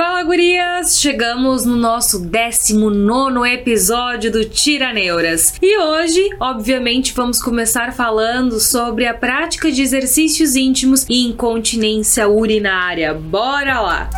Fala, gurias! Chegamos no nosso 19 episódio do Tiraneuras. E hoje, obviamente, vamos começar falando sobre a prática de exercícios íntimos e incontinência urinária. Bora lá!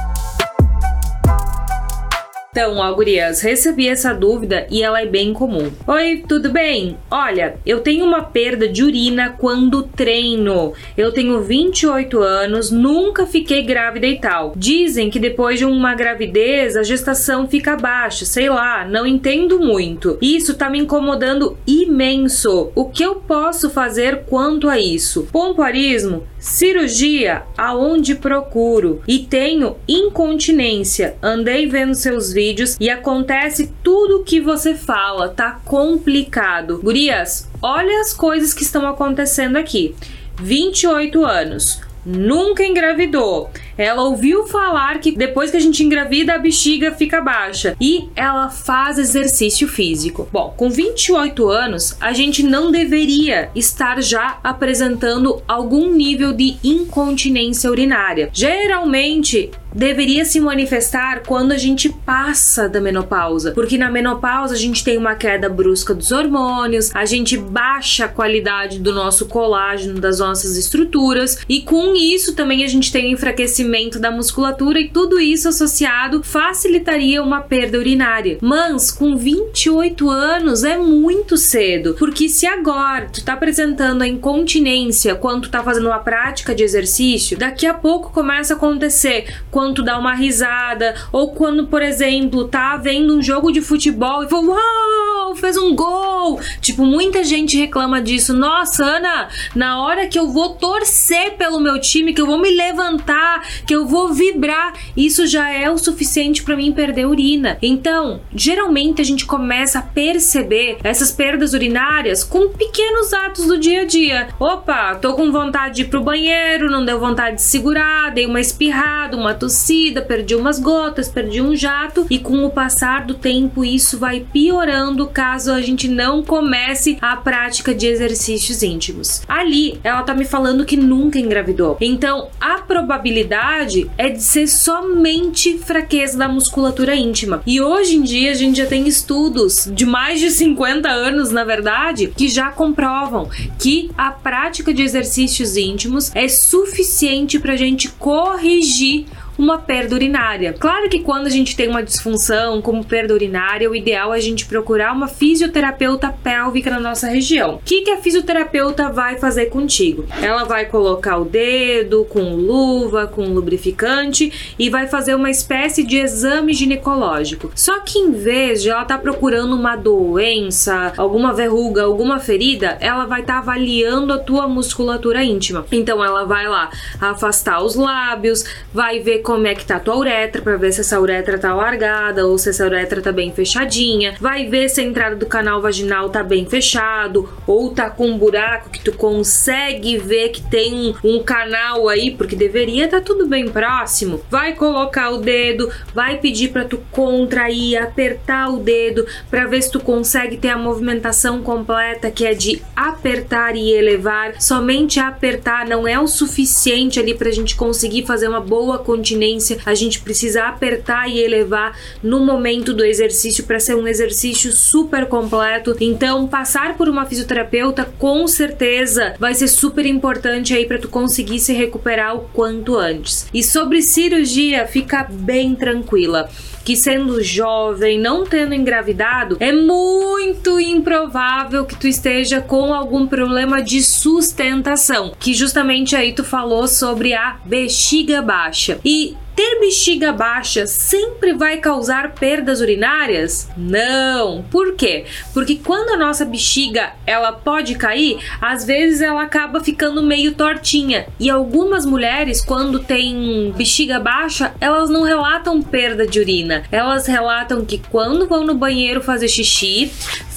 Então, ó, gurias, recebi essa dúvida e ela é bem comum. Oi, tudo bem? Olha, eu tenho uma perda de urina quando treino. Eu tenho 28 anos, nunca fiquei grávida e tal. Dizem que depois de uma gravidez a gestação fica baixa, sei lá, não entendo muito. Isso tá me incomodando imenso. O que eu posso fazer quanto a isso? Pompoarismo? Cirurgia? Aonde procuro? E tenho incontinência. Andei vendo seus vídeos e acontece tudo que você fala, tá complicado. Gurias, olha as coisas que estão acontecendo aqui. 28 anos, nunca engravidou. Ela ouviu falar que depois que a gente engravida a bexiga fica baixa e ela faz exercício físico. Bom, com 28 anos, a gente não deveria estar já apresentando algum nível de incontinência urinária. Geralmente, deveria se manifestar quando a gente passa da menopausa, porque na menopausa a gente tem uma queda brusca dos hormônios, a gente baixa a qualidade do nosso colágeno, das nossas estruturas, e com isso também a gente tem um enfraquecimento da musculatura e tudo isso associado facilitaria uma perda urinária. Mas com 28 anos é muito cedo, porque se agora tu tá apresentando a incontinência quando tu tá fazendo uma prática de exercício, daqui a pouco começa a acontecer quando tu dá uma risada, ou quando, por exemplo, tá vendo um jogo de futebol e fala, uau, fez um gol. Tipo, muita gente reclama disso. Nossa, Ana, na hora que eu vou torcer pelo meu time, que eu vou me levantar, que eu vou vibrar, isso já é o suficiente para mim perder urina. Então, geralmente a gente começa a perceber essas perdas urinárias com pequenos atos do dia a dia. Opa, tô com vontade de ir pro banheiro, não deu vontade de segurar, dei uma espirrada, uma tossida perdi umas gotas, perdi um jato e com o passar do tempo isso vai piorando caso a gente não comece a prática de exercícios íntimos. Ali ela tá me falando que nunca engravidou. Então a probabilidade é de ser somente fraqueza da musculatura íntima. E hoje em dia a gente já tem estudos de mais de 50 anos, na verdade, que já comprovam que a prática de exercícios íntimos é suficiente para a gente corrigir uma perda urinária. Claro que quando a gente tem uma disfunção como perda urinária, o ideal é a gente procurar uma fisioterapeuta pélvica na nossa região. O que, que a fisioterapeuta vai fazer contigo? Ela vai colocar o dedo com luva, com lubrificante e vai fazer uma espécie de exame ginecológico. Só que em vez de ela estar tá procurando uma doença, alguma verruga, alguma ferida, ela vai estar tá avaliando a tua musculatura íntima. Então ela vai lá afastar os lábios, vai ver como é que tá a tua uretra, para ver se essa uretra tá largada ou se essa uretra tá bem fechadinha. Vai ver se a entrada do canal vaginal tá bem fechado ou tá com um buraco que tu consegue ver que tem um, um canal aí, porque deveria tá tudo bem próximo. Vai colocar o dedo, vai pedir para tu contrair, apertar o dedo para ver se tu consegue ter a movimentação completa, que é de apertar e elevar. Somente apertar não é o suficiente ali pra gente conseguir fazer uma boa continuidade continência, a gente precisa apertar e elevar no momento do exercício para ser um exercício super completo. Então, passar por uma fisioterapeuta com certeza vai ser super importante aí para tu conseguir se recuperar o quanto antes. E sobre cirurgia, fica bem tranquila que sendo jovem, não tendo engravidado, é muito improvável que tu esteja com algum problema de sustentação, que justamente aí tu falou sobre a bexiga baixa. E ter bexiga baixa sempre vai causar perdas urinárias? Não. Por quê? Porque quando a nossa bexiga ela pode cair, às vezes ela acaba ficando meio tortinha. E algumas mulheres, quando têm bexiga baixa, elas não relatam perda de urina. Elas relatam que quando vão no banheiro fazer xixi,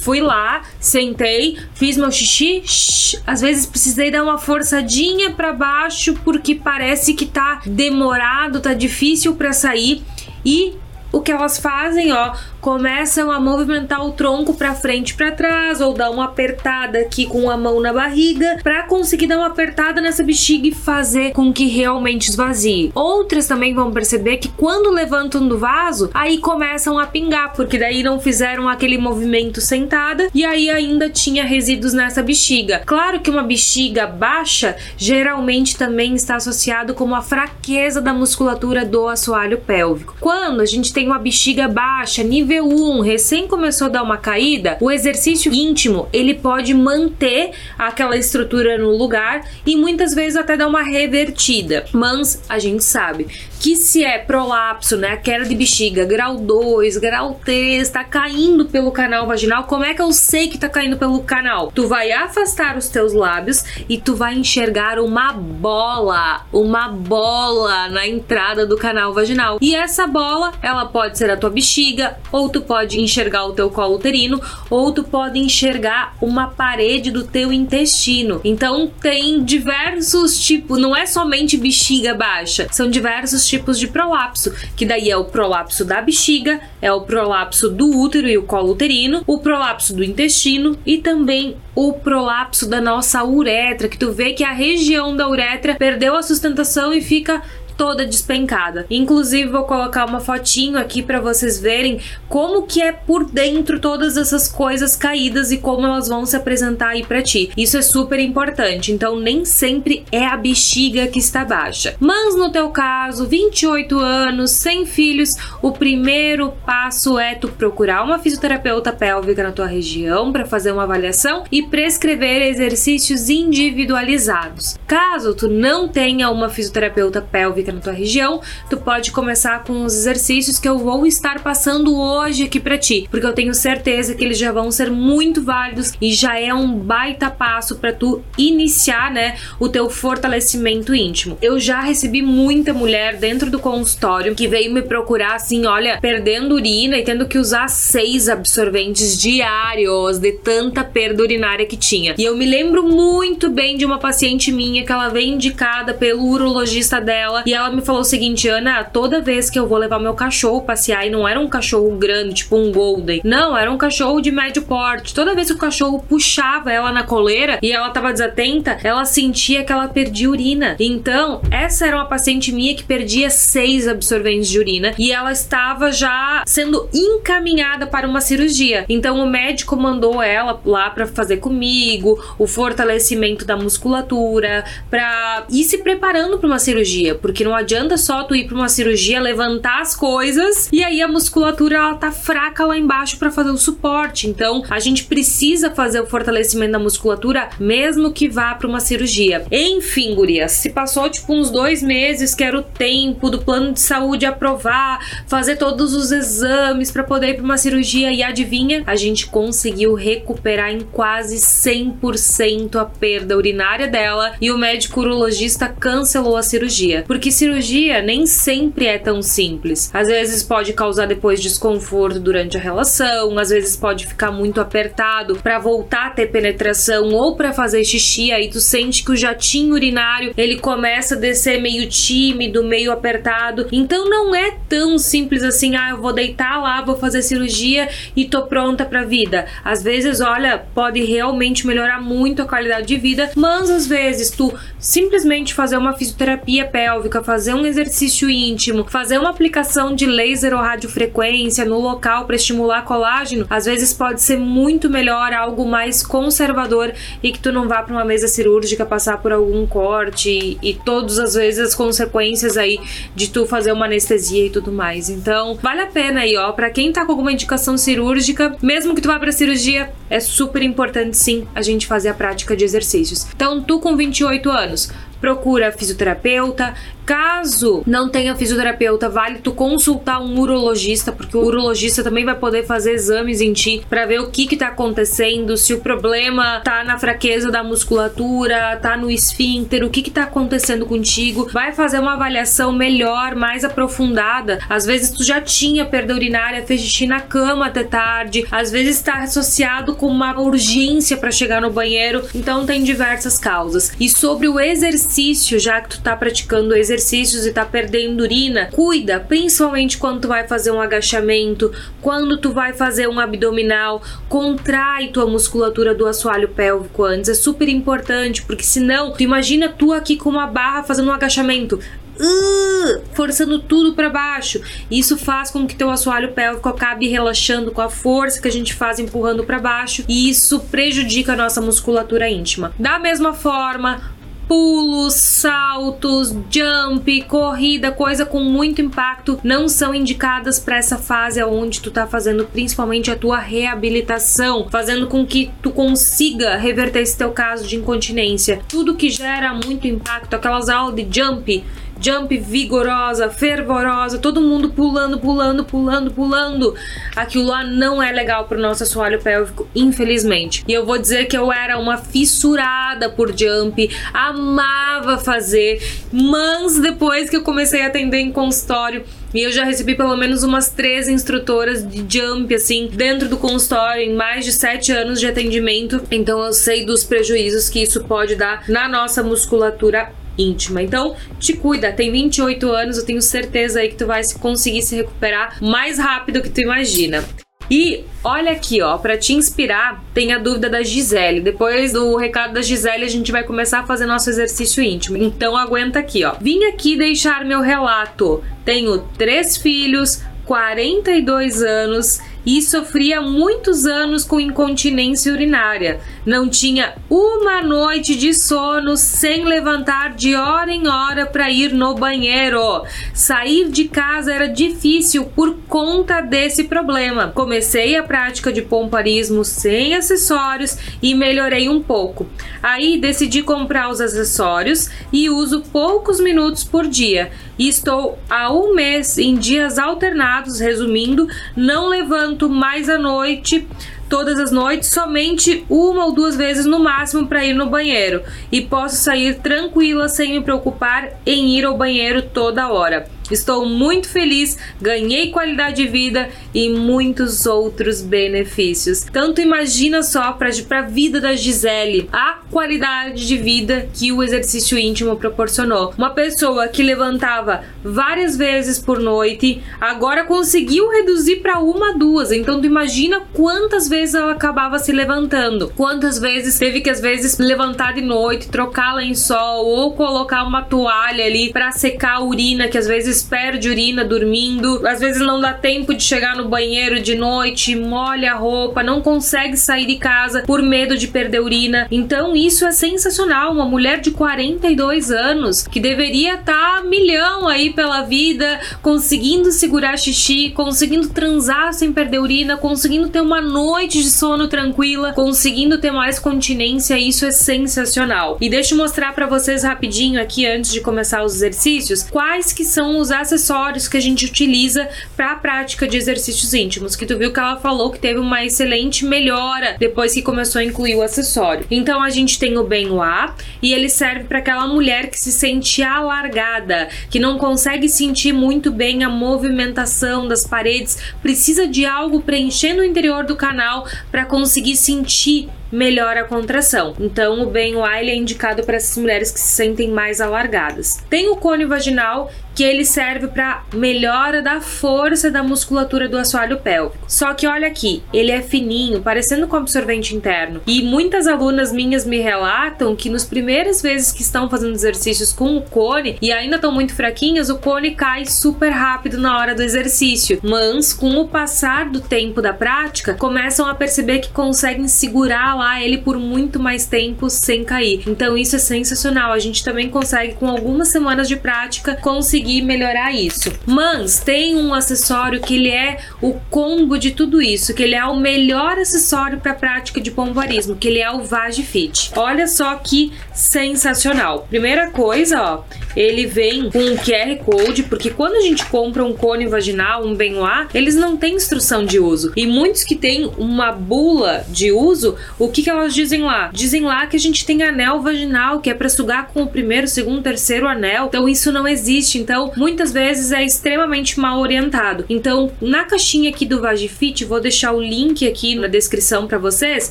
Fui lá, sentei, fiz meu xixi. Shh, às vezes precisei dar uma forçadinha para baixo porque parece que tá demorado, tá difícil para sair. E o que elas fazem, ó, começam a movimentar o tronco para frente e para trás ou dar uma apertada aqui com a mão na barriga para conseguir dar uma apertada nessa bexiga e fazer com que realmente esvazie. Outras também vão perceber que quando levantam do vaso, aí começam a pingar, porque daí não fizeram aquele movimento sentada e aí ainda tinha resíduos nessa bexiga. Claro que uma bexiga baixa geralmente também está associado com uma fraqueza da musculatura do assoalho pélvico. Quando a gente tem uma bexiga baixa, nível 1, recém começou a dar uma caída, o exercício íntimo, ele pode manter aquela estrutura no lugar e muitas vezes até dar uma revertida. Mas a gente sabe que se é prolapso, né, queda de bexiga, grau 2, grau 3, tá caindo pelo canal vaginal, como é que eu sei que tá caindo pelo canal? Tu vai afastar os teus lábios e tu vai enxergar uma bola, uma bola na entrada do canal vaginal. E essa bola, ela pode ser a tua bexiga, ou tu pode enxergar o teu colo uterino, ou tu pode enxergar uma parede do teu intestino. Então tem diversos tipos, não é somente bexiga baixa, são diversos tipos de prolapso, que daí é o prolapso da bexiga, é o prolapso do útero e o colo uterino, o prolapso do intestino e também o prolapso da nossa uretra, que tu vê que a região da uretra perdeu a sustentação e fica toda despencada. Inclusive vou colocar uma fotinho aqui para vocês verem como que é por dentro todas essas coisas caídas e como elas vão se apresentar aí para ti. Isso é super importante. Então nem sempre é a bexiga que está baixa. Mas no teu caso, 28 anos, sem filhos, o primeiro passo é tu procurar uma fisioterapeuta pélvica na tua região para fazer uma avaliação e prescrever exercícios individualizados. Caso tu não tenha uma fisioterapeuta pélvica na tua região, tu pode começar com os exercícios que eu vou estar passando hoje aqui para ti, porque eu tenho certeza que eles já vão ser muito válidos e já é um baita passo para tu iniciar, né, o teu fortalecimento íntimo. Eu já recebi muita mulher dentro do consultório que veio me procurar assim, olha, perdendo urina e tendo que usar seis absorventes diários de tanta perda urinária que tinha. E eu me lembro muito bem de uma paciente minha que ela veio indicada pelo urologista dela e ela me falou o seguinte, Ana, toda vez que eu vou levar meu cachorro passear, e não era um cachorro grande, tipo um golden, não, era um cachorro de médio porte. Toda vez que o cachorro puxava ela na coleira e ela tava desatenta, ela sentia que ela perdia urina. Então, essa era uma paciente minha que perdia seis absorventes de urina e ela estava já sendo encaminhada para uma cirurgia. Então, o médico mandou ela lá para fazer comigo o fortalecimento da musculatura, para ir se preparando para uma cirurgia, porque não adianta só tu ir para uma cirurgia, levantar as coisas e aí a musculatura ela tá fraca lá embaixo para fazer o suporte. Então, a gente precisa fazer o fortalecimento da musculatura mesmo que vá para uma cirurgia. Enfim, gurias, se passou tipo uns dois meses que era o tempo do plano de saúde aprovar, fazer todos os exames para poder ir para uma cirurgia e adivinha, a gente conseguiu recuperar em quase 100% a perda urinária dela e o médico urologista cancelou a cirurgia, porque cirurgia nem sempre é tão simples. Às vezes pode causar depois desconforto durante a relação, às vezes pode ficar muito apertado para voltar a ter penetração ou para fazer xixi, aí tu sente que o jatinho urinário ele começa a descer meio tímido, meio apertado. Então não é tão simples assim, ah, eu vou deitar lá, vou fazer cirurgia e tô pronta para vida. Às vezes, olha, pode realmente melhorar muito a qualidade de vida, mas às vezes tu simplesmente fazer uma fisioterapia pélvica, fazer um exercício íntimo, fazer uma aplicação de laser ou radiofrequência no local para estimular colágeno, às vezes pode ser muito melhor, algo mais conservador e que tu não vá para uma mesa cirúrgica passar por algum corte e, e todas as vezes as consequências aí de tu fazer uma anestesia e tudo mais. Então, vale a pena aí, ó, para quem tá com alguma indicação cirúrgica, mesmo que tu vá para cirurgia, é super importante sim a gente fazer a prática de exercícios. Então, tu com 28 anos, procura fisioterapeuta, Caso não tenha fisioterapeuta, vale tu consultar um urologista, porque o urologista também vai poder fazer exames em ti para ver o que que tá acontecendo, se o problema tá na fraqueza da musculatura, tá no esfíncter, o que que tá acontecendo contigo. Vai fazer uma avaliação melhor, mais aprofundada. Às vezes tu já tinha perda urinária, fez xixi na cama até tarde, às vezes está associado com uma urgência para chegar no banheiro, então tem diversas causas. E sobre o exercício exercício, já que tu tá praticando exercícios e tá perdendo urina, cuida, principalmente quando tu vai fazer um agachamento, quando tu vai fazer um abdominal, contrai tua musculatura do assoalho pélvico antes, é super importante, porque senão, tu imagina tu aqui com uma barra fazendo um agachamento, Uh, forçando tudo para baixo. Isso faz com que teu assoalho pélvico acabe relaxando com a força que a gente faz empurrando para baixo e isso prejudica a nossa musculatura íntima. Da mesma forma, pulos, saltos, jump, corrida, coisa com muito impacto não são indicadas para essa fase onde tu tá fazendo principalmente a tua reabilitação, fazendo com que tu consiga reverter esse teu caso de incontinência. Tudo que gera muito impacto, aquelas aulas de jump jump vigorosa, fervorosa, todo mundo pulando, pulando, pulando, pulando. Aquilo lá não é legal pro nosso assoalho pélvico, infelizmente. E eu vou dizer que eu era uma fissurada por jump, amava fazer, mas depois que eu comecei a atender em consultório, e eu já recebi pelo menos umas três instrutoras de jump, assim, dentro do consultório, em mais de sete anos de atendimento. Então eu sei dos prejuízos que isso pode dar na nossa musculatura íntima. Então, te cuida, tem 28 anos, eu tenho certeza aí que tu vai conseguir se recuperar mais rápido que tu imagina. E olha aqui, ó, para te inspirar, tem a dúvida da Gisele. Depois do recado da Gisele, a gente vai começar a fazer nosso exercício íntimo. Então aguenta aqui, ó. Vim aqui deixar meu relato. Tenho três filhos, 42 anos e sofria muitos anos com incontinência urinária. Não tinha uma noite de sono sem levantar de hora em hora para ir no banheiro. Sair de casa era difícil por conta desse problema. Comecei a prática de pomparismo sem acessórios e melhorei um pouco. Aí decidi comprar os acessórios e uso poucos minutos por dia. E estou há um mês em dias alternados, resumindo, não levanto mais à noite, todas as noites, somente uma ou duas vezes no máximo para ir no banheiro e posso sair tranquila sem me preocupar em ir ao banheiro toda hora. Estou muito feliz, ganhei qualidade de vida e muitos outros benefícios. Tanto imagina só para a vida da Gisele a qualidade de vida que o exercício íntimo proporcionou. Uma pessoa que levantava várias vezes por noite, agora conseguiu reduzir para uma, duas. Então tu imagina quantas vezes ela acabava se levantando, quantas vezes teve que às vezes levantar de noite, trocar lençol ou colocar uma toalha ali para secar a urina que às vezes perde urina dormindo, às vezes não dá tempo de chegar no banheiro de noite, molha a roupa, não consegue sair de casa por medo de perder urina. Então isso é sensacional. Uma mulher de 42 anos que deveria estar tá milhão aí pela vida, conseguindo segurar xixi, conseguindo transar sem perder urina, conseguindo ter uma noite de sono tranquila, conseguindo ter mais continência, isso é sensacional. E deixa eu mostrar para vocês rapidinho aqui antes de começar os exercícios, quais que são os os acessórios que a gente utiliza para a prática de exercícios íntimos, que tu viu que ela falou que teve uma excelente melhora depois que começou a incluir o acessório. Então a gente tem o Benoit e ele serve para aquela mulher que se sente alargada, que não consegue sentir muito bem a movimentação das paredes, precisa de algo preenchendo o interior do canal para conseguir sentir melhora a contração. Então, o Ben Wiley é indicado para essas mulheres que se sentem mais alargadas. Tem o cone vaginal, que ele serve para melhora da força da musculatura do assoalho pélvico. Só que olha aqui, ele é fininho, parecendo com absorvente interno. E muitas alunas minhas me relatam que nos primeiras vezes que estão fazendo exercícios com o cone e ainda estão muito fraquinhas, o cone cai super rápido na hora do exercício. Mas com o passar do tempo da prática, começam a perceber que conseguem segurar lá ele por muito mais tempo sem cair. Então isso é sensacional. A gente também consegue com algumas semanas de prática conseguir melhorar isso. Mas tem um acessório que ele é o combo de tudo isso, que ele é o melhor acessório para prática de pomvarismo, que ele é o Vagifit. Olha só que sensacional. Primeira coisa, ó, ele vem com um QR Code, porque quando a gente compra um cone vaginal, um Benoit, eles não têm instrução de uso. E muitos que têm uma bula de uso, o que, que elas dizem lá? Dizem lá que a gente tem anel vaginal, que é para sugar com o primeiro, segundo, terceiro anel. Então isso não existe. Então muitas vezes é extremamente mal orientado. Então, na caixinha aqui do Vagifit, vou deixar o link aqui na descrição para vocês.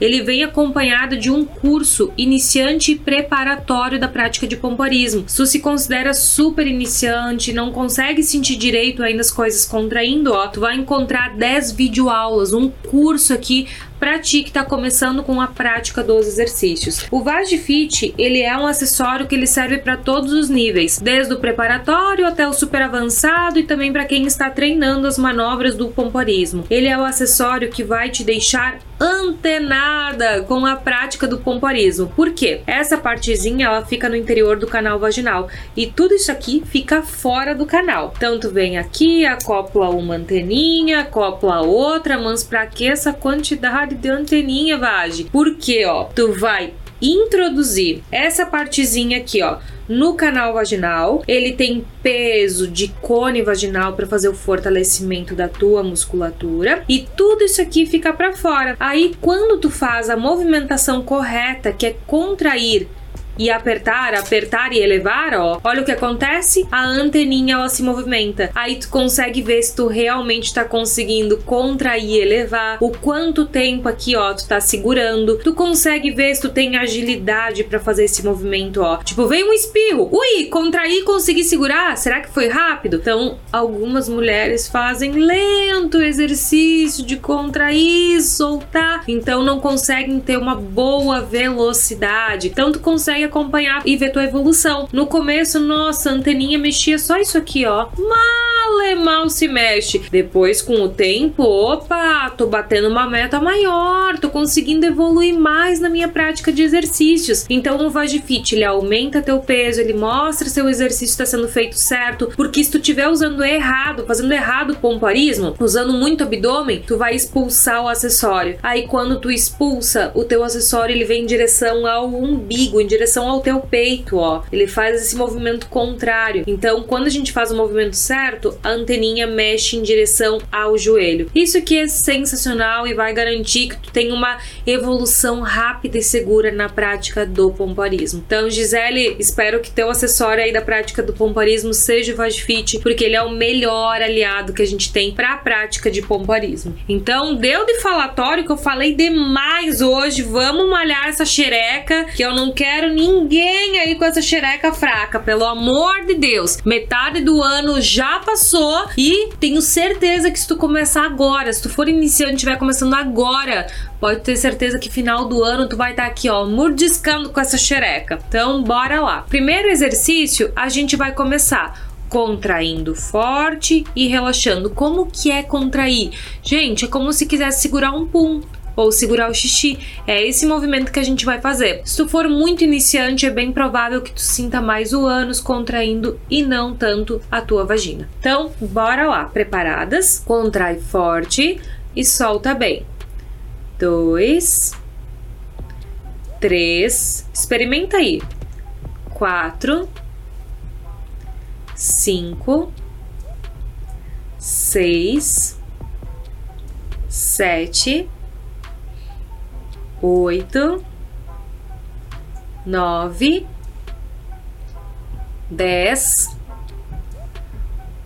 Ele vem acompanhado de um curso iniciante e preparatório da prática de pompoarismo. Se tu se considera super iniciante, não consegue sentir direito ainda as coisas contraindo, ó, tu vai encontrar 10 videoaulas, um curso aqui para ti que está começando com a prática dos exercícios. O Vagifit, ele é um acessório que ele serve para todos os níveis, desde o preparatório até o super avançado e também para quem está treinando as manobras do pompoarismo. Ele é o acessório que vai te deixar antenada com a prática do pompoarismo. Por quê? Essa partezinha ela fica no interior do canal vaginal e tudo isso aqui fica fora do canal. Tu vem aqui, acopla uma anteninha, acopla outra, mas para que essa quantidade de anteninha, Vage. Porque, ó, tu vai introduzir essa partezinha aqui, ó, no canal vaginal. Ele tem peso de cone vaginal para fazer o fortalecimento da tua musculatura e tudo isso aqui fica para fora. Aí quando tu faz a movimentação correta, que é contrair e apertar, apertar e elevar, ó, olha o que acontece, a anteninha ela se movimenta. Aí tu consegue ver se tu realmente tá conseguindo contrair e elevar, o quanto tempo aqui, ó, tu tá segurando. Tu consegue ver se tu tem agilidade para fazer esse movimento, ó. Tipo, veio um espirro. Ui, contrair, consegui segurar. Será que foi rápido? Então, algumas mulheres fazem lento exercício de contrair, soltar, então não conseguem ter uma boa velocidade. Então tu consegue acompanhar e ver tua evolução. No começo, nossa, a anteninha mexia só isso aqui, ó. Mal é mal se mexe. Depois, com o tempo, opa, tô batendo uma meta maior, tô conseguindo evoluir mais na minha prática de exercícios. Então, o Vagifit, ele aumenta teu peso, ele mostra se o exercício está sendo feito certo, porque se tu estiver usando errado, fazendo errado o pomparismo, usando muito abdômen, tu vai expulsar o acessório. Aí, quando tu expulsa, o teu acessório, ele vem em direção ao umbigo, em direção direção ao teu peito, ó. Ele faz esse movimento contrário. Então, quando a gente faz o movimento certo, a anteninha mexe em direção ao joelho. Isso aqui é sensacional e vai garantir que tu tenha uma evolução rápida e segura na prática do pompoarismo. Então, Gisele, espero que teu acessório aí da prática do pompoarismo seja o Vagfit, porque ele é o melhor aliado que a gente tem para a prática de pompoarismo. Então, deu de falatório que eu falei demais hoje. Vamos malhar essa xereca, que eu não quero nem ninguém aí com essa xereca fraca, pelo amor de Deus. Metade do ano já passou e tenho certeza que se tu começar agora, se tu for iniciante e estiver começando agora, pode ter certeza que final do ano tu vai estar tá aqui, ó, mordiscando com essa xereca. Então, bora lá. Primeiro exercício, a gente vai começar contraindo forte e relaxando. Como que é contrair? Gente, é como se quisesse segurar um pum ou segurar o xixi. É esse movimento que a gente vai fazer. Se tu for muito iniciante, é bem provável que tu sinta mais o ânus contraindo e não tanto a tua vagina. Então, bora lá. Preparadas? Contrai forte e solta bem. Dois, três, experimenta aí. Quatro, cinco, seis, sete oito, nove, dez,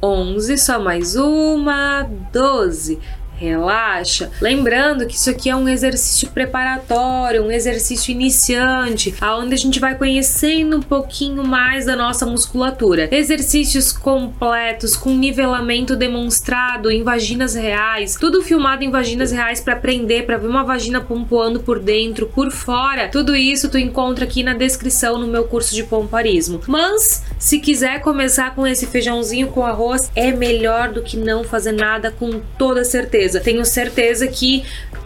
onze, só mais uma, doze relaxa. Lembrando que isso aqui é um exercício preparatório, um exercício iniciante, aonde a gente vai conhecendo um pouquinho mais da nossa musculatura. Exercícios completos com nivelamento demonstrado em vaginas reais, tudo filmado em vaginas reais para aprender, para ver uma vagina pompoando por dentro, por fora. Tudo isso tu encontra aqui na descrição no meu curso de pomparismo. Mas se quiser começar com esse feijãozinho com arroz, é melhor do que não fazer nada com toda certeza certeza. Tenho certeza que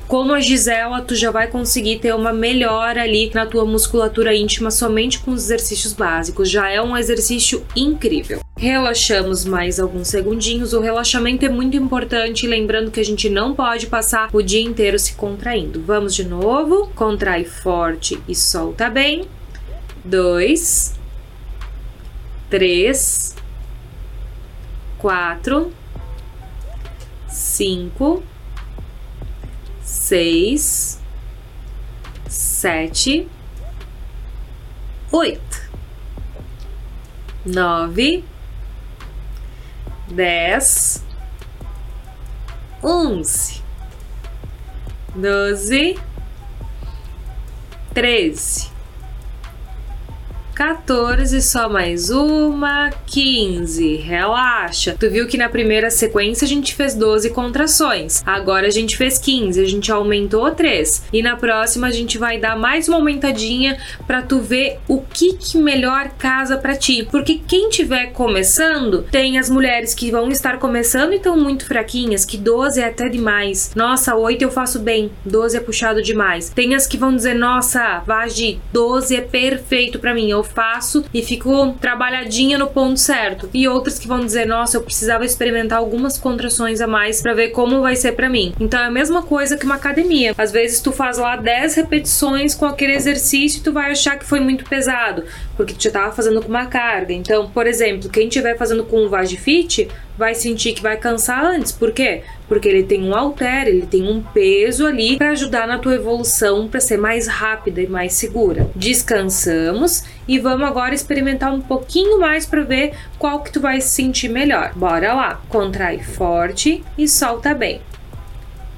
como a Gisela, tu já vai conseguir ter uma melhora ali na tua musculatura íntima somente com os exercícios básicos. Já é um exercício incrível. Relaxamos mais alguns segundinhos. O relaxamento é muito importante, lembrando que a gente não pode passar o dia inteiro se contraindo. Vamos de novo. Contrai forte e solta bem. Dois, três, quatro cinco, seis, sete, oito, nove, dez, onze, doze, treze, 14, só mais uma, 15. Relaxa. Tu viu que na primeira sequência a gente fez 12 contrações. Agora a gente fez 15, a gente aumentou 3. E na próxima a gente vai dar mais uma aumentadinha para tu ver o que, que melhor casa para ti. Porque quem tiver começando, tem as mulheres que vão estar começando e estão muito fraquinhas, que 12 é até demais. Nossa, 8 eu faço bem, 12 é puxado demais. Tem as que vão dizer, nossa, Vagi, 12 é perfeito para mim. Eu faço e fico trabalhadinha no ponto certo. E outras que vão dizer, nossa, eu precisava experimentar algumas contrações a mais para ver como vai ser para mim. Então é a mesma coisa que uma academia. Às vezes tu faz lá 10 repetições com aquele exercício e tu vai achar que foi muito pesado, porque tu já tava fazendo com uma carga. Então, por exemplo, quem estiver fazendo com um Vagifit vai sentir que vai cansar antes. Por quê? Porque ele tem um halter, ele tem um peso ali para ajudar na tua evolução para ser mais rápida e mais segura. Descansamos e vamos agora experimentar um pouquinho mais para ver qual que tu vai se sentir melhor. Bora lá. Contrai forte e solta bem.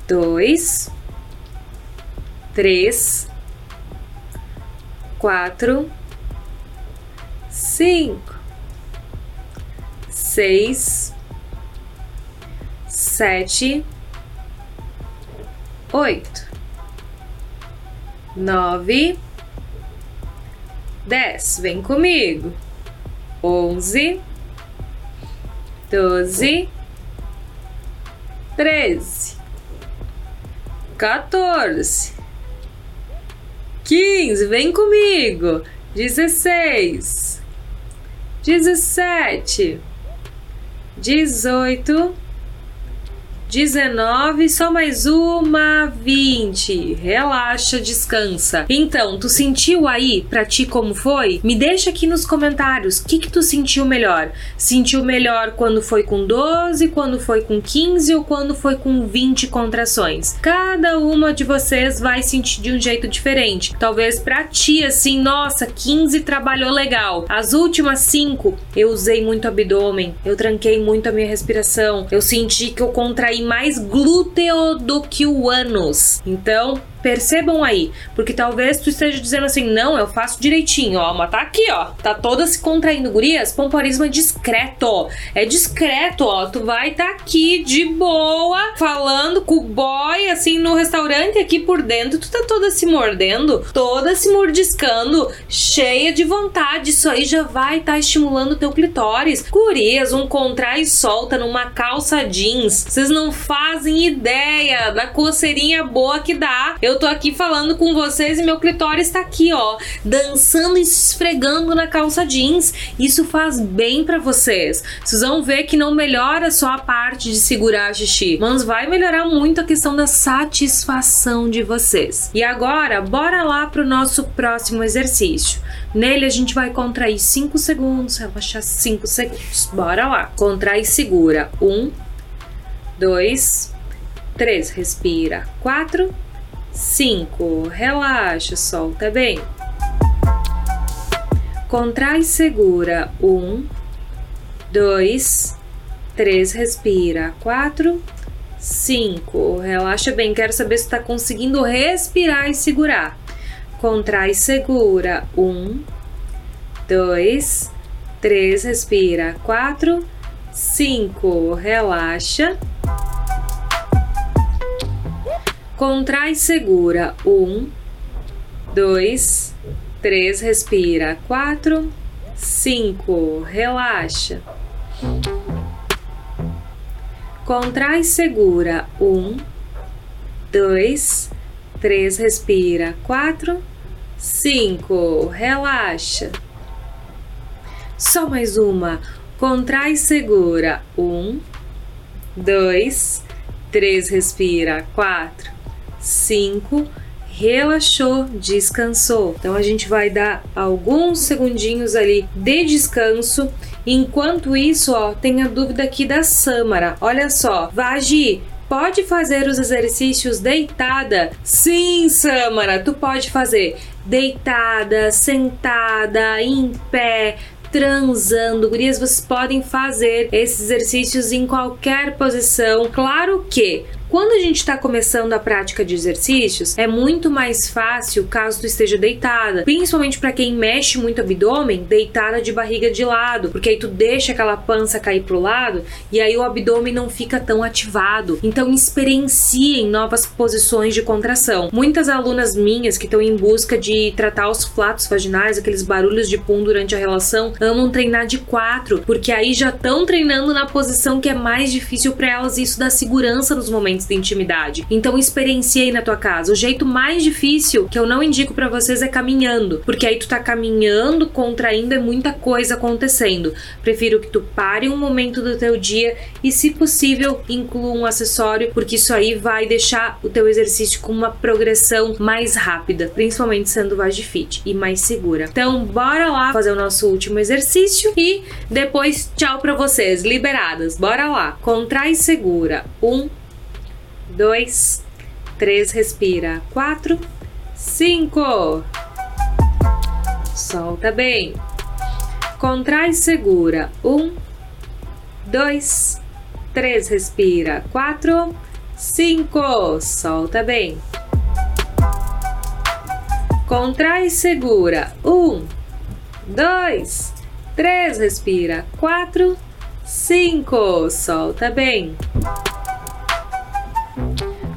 Dois, três, quatro, cinco, seis sete, oito, nove, dez. Vem comigo. Onze, doze, treze, 14, 15. Vem comigo. Dezesseis, dezessete, dezoito 19, só mais uma, 20. Relaxa, descansa. Então, tu sentiu aí pra ti como foi? Me deixa aqui nos comentários o que que tu sentiu melhor. Sentiu melhor quando foi com 12, quando foi com 15 ou quando foi com 20 contrações? Cada uma de vocês vai sentir de um jeito diferente. Talvez pra ti assim, nossa, 15 trabalhou legal. As últimas 5 eu usei muito abdômen, eu tranquei muito a minha respiração, eu senti que eu contraí mais glúteo do que o ânus. Então, Percebam aí, porque talvez tu esteja dizendo assim, não, eu faço direitinho, ó, mas tá aqui, ó, tá toda se contraindo, gurias, pompoarismo é discreto, é discreto, ó, tu vai tá aqui de boa, falando com o boy, assim, no restaurante, aqui por dentro, tu tá toda se mordendo, toda se mordiscando, cheia de vontade, isso aí já vai tá estimulando teu clitóris. Gurias, um contrai e solta numa calça jeans, vocês não fazem ideia da coceirinha boa que dá. Eu eu tô aqui falando com vocês e meu clitóris tá aqui, ó, dançando e esfregando na calça jeans. Isso faz bem para vocês. Vocês vão ver que não melhora só a parte de segurar a xixi, mas vai melhorar muito a questão da satisfação de vocês. E agora, bora lá pro nosso próximo exercício. Nele a gente vai contrair 5 segundos, relaxar 5 segundos. Bora lá. Contrai e segura. 1, 2, 3, respira. 4, 5. Relaxa, solta bem. Contrai e segura. 1, 2, 3. Respira. 4, 5. Relaxa bem. Quero saber se está conseguindo respirar e segurar. Contrai e segura. 1, 2, 3. Respira. 4, 5. Relaxa. Contrai segura. Um, dois, três, respira. Quatro, cinco, relaxa. Contrai segura. Um, dois, três, respira. Quatro, cinco, relaxa. Só mais uma. Contrai segura. Um, dois, três, respira. Quatro, 5, relaxou, descansou. Então a gente vai dar alguns segundinhos ali de descanso. Enquanto isso, ó, tem a dúvida aqui da Samara. Olha só, Vagi, pode fazer os exercícios deitada? Sim, Samara, tu pode fazer deitada, sentada, em pé, transando. Gurias, vocês podem fazer esses exercícios em qualquer posição. Claro que quando a gente está começando a prática de exercícios, é muito mais fácil caso tu esteja deitada, principalmente para quem mexe muito o abdômen, deitada de barriga de lado, porque aí tu deixa aquela pança cair pro lado e aí o abdômen não fica tão ativado. Então experienciem novas posições de contração. Muitas alunas minhas que estão em busca de tratar os flatos vaginais, aqueles barulhos de pum durante a relação, amam treinar de quatro, porque aí já estão treinando na posição que é mais difícil para elas e isso dá segurança nos momentos momentos de intimidade. Então experienciei na tua casa. O jeito mais difícil que eu não indico para vocês é caminhando, porque aí tu tá caminhando, contraindo é muita coisa acontecendo. Prefiro que tu pare um momento do teu dia e, se possível, inclua um acessório, porque isso aí vai deixar o teu exercício com uma progressão mais rápida, principalmente sendo Vagifit e mais segura. Então, bora lá fazer o nosso último exercício e depois tchau para vocês, liberadas. Bora lá. Contrai segura. Um, dois, três, respira, quatro, cinco. Solta bem. Contrai segura. Um, dois, três, respira. Quatro, cinco. Solta bem. Contrai segura. Um, dois, três, respira. Quatro, cinco. Solta bem.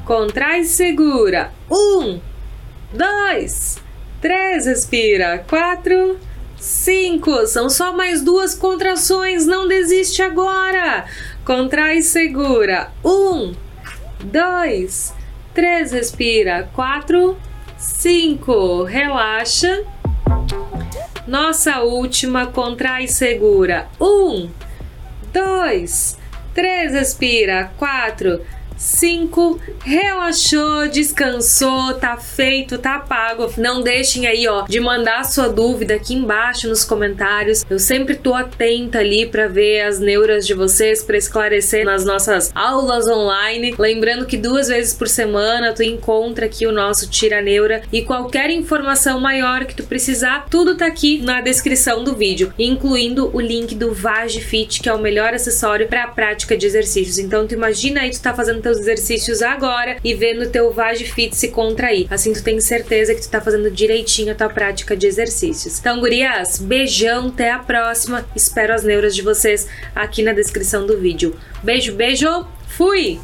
Contrai e segura. Um, dois, três, respira. Quatro, cinco. São só mais duas contrações. Não desiste agora. Contrai e segura. Um, dois, três, respira. Quatro, cinco. Relaxa. Nossa última, contrai e segura. Um, dois, três, respira. Quatro, 5. Relaxou, descansou, tá feito, tá pago. Não deixem aí, ó, de mandar sua dúvida aqui embaixo nos comentários. Eu sempre tô atenta ali para ver as neuras de vocês, para esclarecer nas nossas aulas online. Lembrando que duas vezes por semana tu encontra aqui o nosso Tira Neura e qualquer informação maior que tu precisar, tudo tá aqui na descrição do vídeo, incluindo o link do VageFit, que é o melhor acessório para a prática de exercícios. Então tu imagina aí tu tá fazendo teus exercícios agora e vendo teu Vage Fit se contrair. Assim tu tem certeza que tu tá fazendo direitinho a tua prática de exercícios. Então, gurias, beijão, até a próxima. Espero as neuras de vocês aqui na descrição do vídeo. Beijo, beijo, fui!